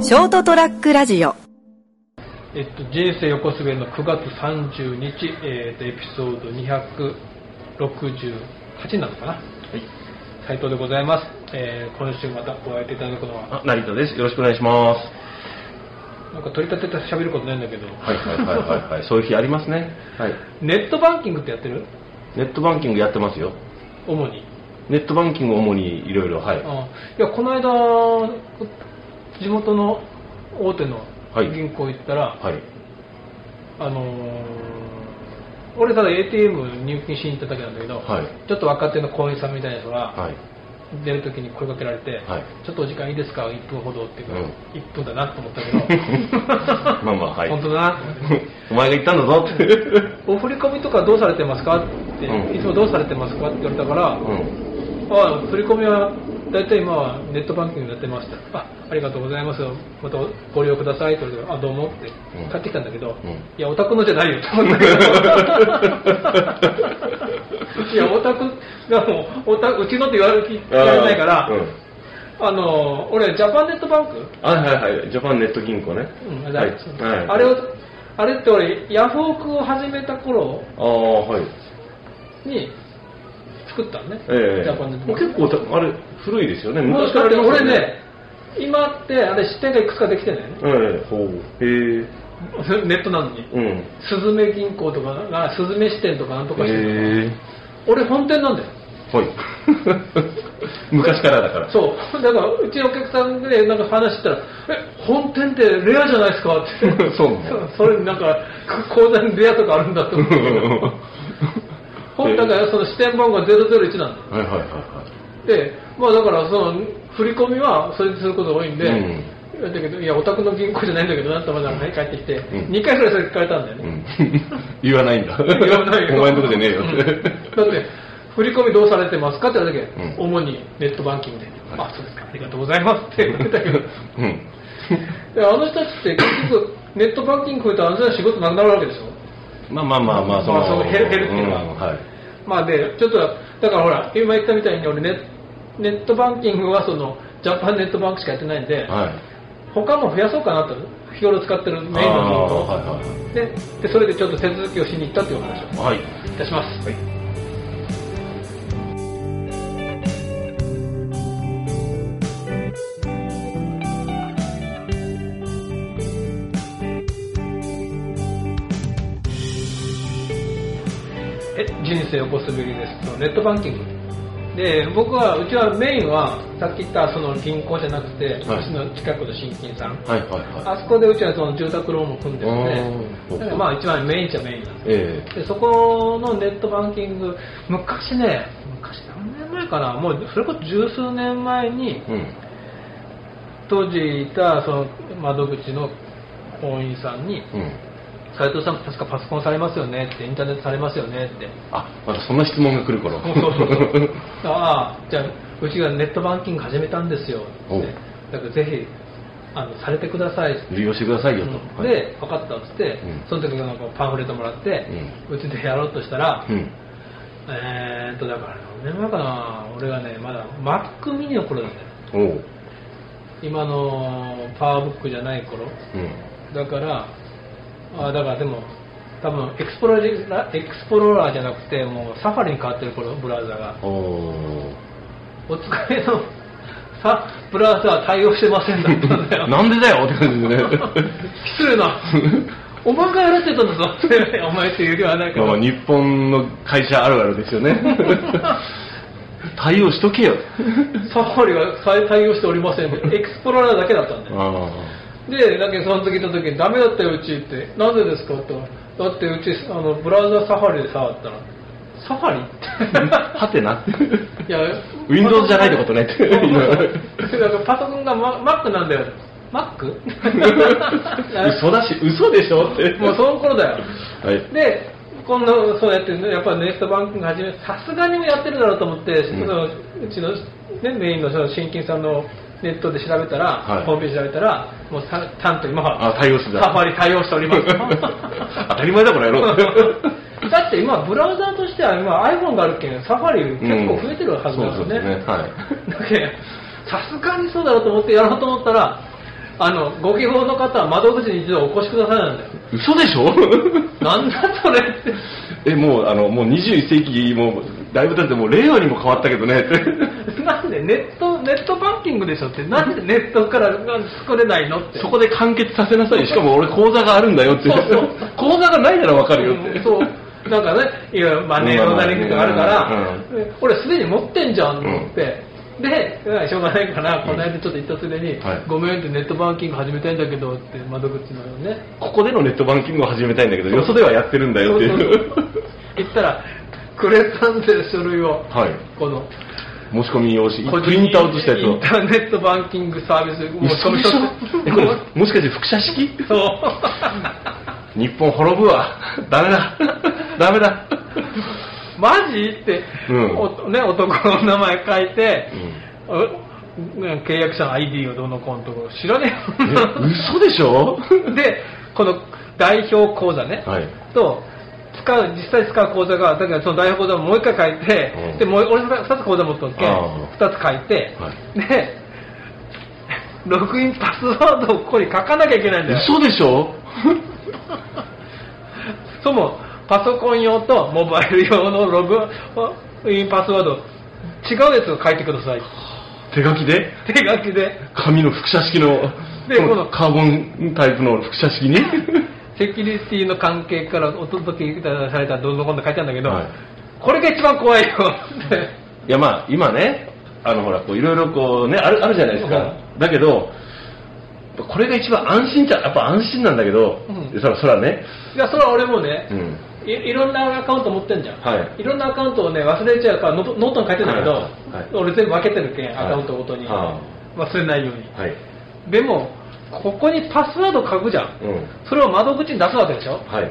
ショートトラックラジオえっと、人生横滑りの9月30日、えっと、エピソード268なのかな？はい。斉藤でございます。えー今週またお会いいただくのは、あ、成田です。よろしくお願いします。なんか取り立てて喋ることないんだけど、はいはいはいはい、はい。そういう日ありますね。はい。ネットバンキングってやってる？ネットバンキングやってますよ。主に。ネットバンキングを主にいろいろ、はい。あいや、この間、地元の大手のはい。銀行行ったら、はい。あのー俺ただ ATM 入金しに行っただけなんだけど、はい。ちょっと若手の行員さんみたいな人が、はい。出るときに声かけられて、はい。ちょっとお時間いいですか、1分ほどって言うから、うん。1分だなと思ったけど、まあまあはい。本当だな、お前が言ったんだぞ。って。お振り込みとかどうされてますか？って、うん。いつもどうされてますか？って言われたから、うん。あ振り込みは大体今はネットバンキングやってました。あありがとうございます。またご利用ください。って言われてあどうも。ってうん。帰ってきたんだけど、うん。いやお宅のじゃないよと思った。け どいやお宅がもうおたうちのって言われ聞かれないからうん。あの俺ジャパンネットバンク、あ、はいはい。ジャパンネット銀行ね。うんあれはい。はい。あれをあれって俺ヤフオクを始めた頃ああ、はい。に作ったのね、ええジャパンネットバンク結構た、あれ、古いですよね。もう昔からありますよ俺ね、今ってあれ支店がいくつかできてんだよね。ええほう。へえ。ネットなのに。うん。スズメ銀行とかが、スズメ支店とかなんとかしてるへ俺本店なんだよ。え。はい。昔からだから。そう。だから、うちのお客さんでなんか話したら、え、本店ってレアじゃないですか？って。そうそれになんか、口座にレアとかあるんだと思って。本だからその支店番号が001なんだよ。はいはいはいはで、まあだからその振り込みはそれにすることが多いんで、うんだけど、いや、お宅の銀行じゃないんだけどなってまだね、帰ってきて、ん2回ぐらいそれ聞かれたんだよい。うね。ん。言わないんだ。言わないよ。お前のとこじゃねえよって。うんだって、振り込みどうされてますかって言われたけ、うん主にネットバンキングで、はいあ、そうですか、ありがとうございますって言われたけど、うん。であの人たちって結局、ネットバンキング来るとあの人たち仕事なくなるわけでしょ？まあまあまあまあ、その、まあその減る減るっていうのはんはい。まあで、ちょっと、だからほら、今言ったみたいに俺ネ、ネットバンキングはその、ジャパンネットバンクしかやってないんで、はい。他も増やそうかなと、日頃使ってるメインの銀行はいはいでで、それでちょっと手続きをしに行ったっていう話をはい。いたします。え人生横滑りです。とネットバンキング。で僕はうちはメインはさっき言ったその銀行じゃなくて、はい。うちの近くの新金さん。はいはいはあそこでうちはその住宅ローンも組んでるんあでー。だからまあ一番メインっちゃメインなんです。い。え。でそこのネットバンキング昔ね昔何年前かな。もうそれこそ十数年前にえうん。当時いたその窓口の行員さんにうん。「斉藤さん確かパソコンされますよね」って「インターネットされますよね」って。あ、またそんな質問が来る頃。そうそうそう ああじゃあうちがネットバンキング始めたんですよって。だからぜひあのされてください。利用してくださいようん。と。はい、で分かったっつって、ん。その時なんかパンフレットもらって、うちでやろうとしたら、うん。えーっとだから何年前かな俺がねまだ Mac mini の頃だよおう。今の PowerBook じゃない頃。うん。だからあだからでも多分 Explorer Explorer じゃなくてもう Safari に変わってる頃ブラウザがおー。お使いのさブラウザは対応してませんだったんだよ なんでだよって感じでね。失礼なお前がやらせてたんだぞってお前っていうよりはなんかまあまあ日本の会社あるあるですよね。対応しとけよ。サファリが対応しておりませんエクスプローラーだけだったんだよあで、だけどその時の時にダメだったようちって、なぜですかってだってうちあのブラウザサファリで触ったら、サファリ？って。あ。はてな？いや、Windows じゃないってことねってなんかパソコンがマ Mac なんだよ。Mac? 嘘だし、嘘でしょって。もうその頃だよ。はい。で、今度そうやって、ね、やっぱネストバンキング始め、さすがにやってるだろうと思って、んそのうちの、ね、メインのその新金さんのネットで調べたら、はいホームページ調べたら、もうさちゃんと今はあ、対応してた。サファリ対応しております。当たり前だ、この野郎。だって今、ブラウザーとしては今 iPhone があるけん、サファリ結構増えてるはずなんですよね。うんそうですねはいだけどさすがにそうだろうと思ってやろうと思ったら、あの、ご希望の方は窓口に一度お越しくださいなんだよ。嘘でしょ？なんだそれって。え、もう、あの、もう21世紀、もう、だいぶ経って、もう令和にも変わったけどね、って。なんでネット、ネットバンキングでしょって、なんでネットから作れないのって。そこで完結させなさい。しかも俺口座があるんだよって。そうそう 口座がないならわかるよって。うんそう。なんかね、いわゆるマネーローダリングがあるから、俺すでに持ってんじゃんって、で、しょうがないから、この間ちょっと言ったついでに、はいごめんってネットバンキング始めたいんだけどって窓口のね、ここでのネットバンキングを始めたいんだけど、よそではやってるんだよっていう 言ったら、くれたんで書類を、はい。この、申し込み用紙、プリントアウトしたやつをイン。ターネットバンキングサービス、もう嘘でしょえこれ、もしかして複写式？そう。日本滅ぶわ。ダメだ。ダメだ。マジ？って、うんおね、男の名前書いて、おね契約者の ID をどうのこうのところ知らねええ嘘でしょ？で、この代表口座ね、はいと、使う、実際使う口座が、だからその代表口座をもう一回書いて、うん。で、もう俺二つ口座持っとっけああ。二つ書いて、はで、ログインパスワードをここに書かなきゃいけないんだよ。嘘でしょ？そもパソコン用とモバイル用のログインパスワード、違うやつを書いてください。手書きで？手書きで、紙の複写式のでこのカーボンタイプの複写式に？セキュリティの関係からお届けされたどんどんこんどん書いてあるんだけど、はい。これが一番怖いよ。って。いやまあ今ね、あのほらこういろいろこうねあるあるじゃないですか。うだけどこれが一番安心じゃやっぱ安心なんだけど、うん。そらそらね、いや、それは俺もね、うん。いいろんなアカウント持ってんじゃん、はい。ろんなアカウントをね忘れちゃうからノートノートに書いてんだけど、はい。はい。俺全部分けてるけん、はい。アカウントごとに、は忘れないように。はい、でもここにパスワード書くじゃん。うん、それを窓口に出すわけでしょ？はい。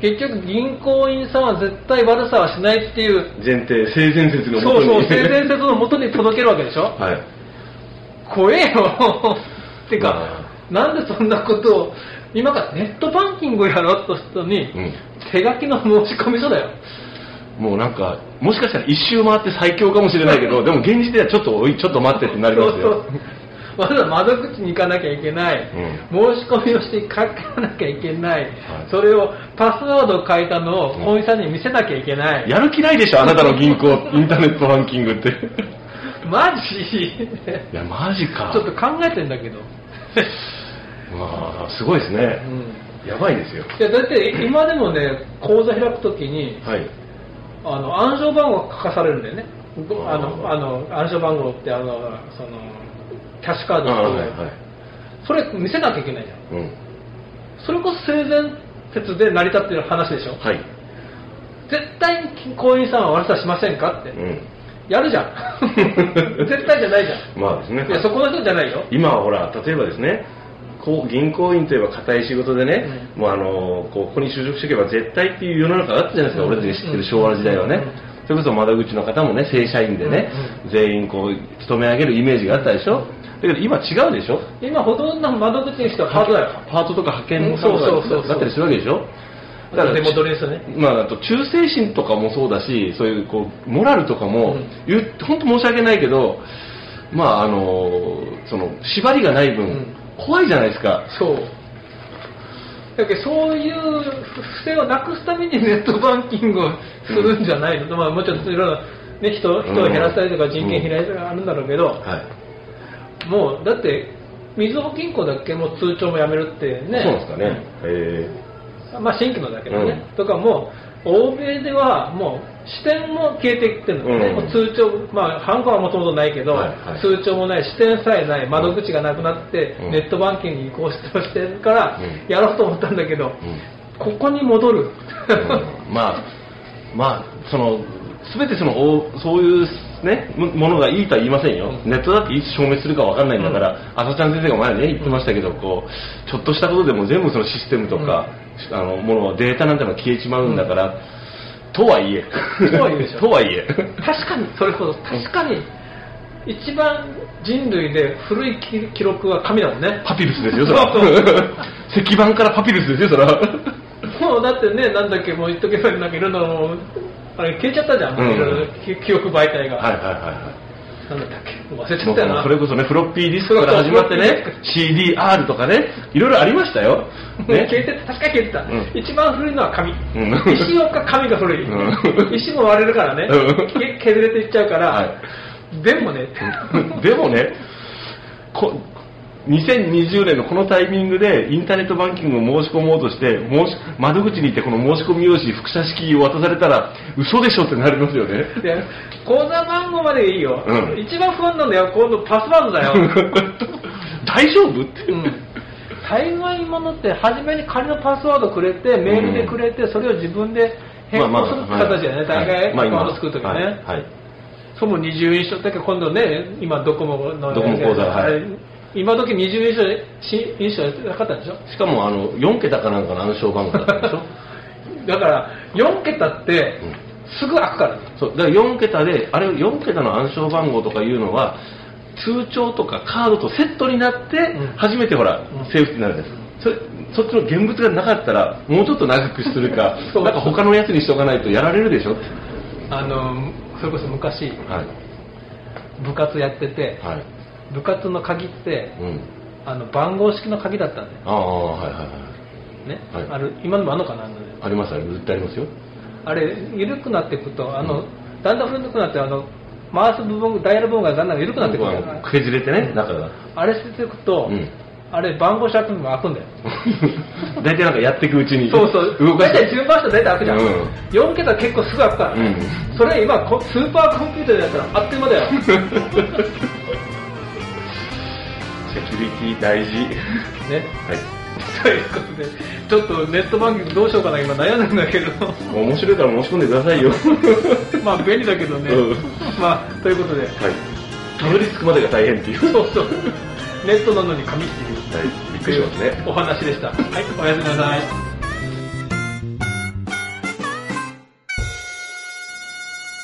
結局銀行員さんは絶対悪さはしないっていう。前提性善説のもとに。そうそう性善説のもとに届けるわけでしょ？はい。怖えよ。っ てか、まなんでそんなことを今からネットバンキングをやろうとしたのに、うん。手書きの申し込み書だよ。もうなんか、もしかしたら一周回って最強かもしれないけど、でも現実ではちょっと、おい、ちょっと待ってってなりますよ。わざわざ窓口に行かなきゃいけない、申し込みをして書かなきゃいけない、それをパスワードを書いたのをうん。本員さんに見せなきゃいけない、やる気ないでしょ、あなたの銀行、インターネットバンキングって。マジ？いや、マジか。ちょっと考えてんだけど、まあ、すごいですね。やばいですよ。いやだって今でもね口座開くときにはい。あの暗証番号が書かされるんだよね。あのあの暗証番号ってあのそのキャッシュカードあのはいはい。それ見せなきゃいけないじゃん。うん。それこそ性善説で成り立ってる話でしょ。はい。絶対に行員さんは悪さしませんかって、うん。やるじゃん。絶対じゃないじゃん。まあですね。いやそこの人じゃないよ。今はほら、例えばですね、こう銀行員といえば固い仕事でね、もうあのこうここに就職しておけば絶対っていう世の中があったじゃないですか、うん。俺たちが知ってる昭和の時代はね、うん。それこそ窓口の方もね、正社員でね、全員こう勤め上げるイメージがあったでしょ、だけど今違うでしょ、今ほとんどの窓口にしてはハードだよ。パートとか派遣うんそうそう。だったりするわけでしょ？だから出戻りですね。まあ、あと忠誠心とかもそうだし、そういうこうモラルとかも、うん。本当申し訳ないけど、まああのその縛りがない分、うん。怖いじゃないですか。そう。だけどそういう不正をなくすために ネットバンキングをするんじゃないの、まあ、もちろんいろいろ、ね、人人を減らしたりとか人件費減らしたりとかあるんだろうけど、はい。もうだってみずほ銀行だっけもう通帳もやめるってね。そうですかね。えまあ新規のだけどね、とかもう欧米ではもう支店も消えていってるんだよね、うん。もう通帳、まあ、ハンコはもともとないけど、はいはい。通帳もない、支店さえない、窓口がなくなって、うん。ネットバンキングに移行してるから、うん。やろうと思ったんだけど、うん。ここに戻る、うん。まあ、まあ、その、すべてその、おそういうね、もものがいいとは言いませんよ。うんネットだっていつ消滅するかわかんないんだから、朝ちゃん先生が前にね、言ってましたけど、こう、ちょっとしたことでも全部そのシステムとか、あの、もの、データなんてのは消えちまうんだから、とはいえ。とはいえ とはいえ。確かに、それほど、確かに、一番人類で古い記記録は紙だもんね。パピルスですよ、それはそうそう。石板からパピルスですよ、それは。もうだってね、なんだっけ、もう言っとけばなんかいろんなのあれ消えちゃったじゃん、うんいろいろ記記憶媒体が。はいはいはいはい。なんだっけ？忘れちゃったよな。それこそね、フロッピーディスクから始まってね、CDR とかね、いろいろありましたよ。ね。消えてた、確かに消えてた。うん一番古いのは紙。ん石か紙が古い。うん石も割れるからね、うんけ削れていっちゃうから、はでもね、でもね、こ2020年のこのタイミングでインターネットバンキングを申し込もうとして、申し窓口に行ってこの申し込み用紙、複写式を渡されたら、嘘でしょってなりますよね。で口座番号までいいよ、うん。一番不安なんだよ、今度パスワードだよ。大丈夫って。うん。大概ものって初めに仮のパスワードくれてメールでくれて、それを自分で変更する形だよね、大概アカウント作るときね、はいはい。そも二重印象だけど今度ね今ドコモのドコモ口座はい今時二重印象し印象やってなかったでしょ？しかもあの4桁かなんかの暗証番号だったでしょ？だから4桁ってすぐ開くから、そう。だから4桁であれ4桁の暗証番号とかいうのは通帳とかカードとセットになってうん。初めてほら、うん。セーフティーになるんですそれそっちの現物がなかったらもうちょっと長くするか なんか他のやつにしとかないとやられるでしょ？あのそれこそ昔はい。部活やっててはい部活の鍵ってうん。あの番号式の鍵だったんだよ。ああはいはいはい。ね、はい。ある今でもあるのかなありますあります。絶対ありますよ。あれ緩くなっていくとあの、だんだん古くなってあの回す部分ダイヤル部分がだんだん緩くなってくるから削れてね中があれしていくと、うん。あれ番号シャープにも開くんだよ。大体なんかやっていくうちにそうそう。動かして。大体順番して大体開くじゃん、うん。4桁結構すぐ開くから、うん。それ今こスーパーコンピューターでやったらあっという間だよ セキュリティ大事。ね。はい。ということでちょっとネットバンキングどうしようかな今悩んでんだけど。面白いから申し込んでくださいよ。まあ便利だけどね、うん。まあということで。はい。たどり着くまでが大変っていう。そうそう。ネットなのに紙っていう。はい。びっくりしますね。お話でした。はい。おやすみなさい。ー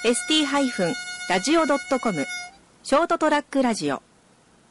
ST-radio.com ショートトラックラジオ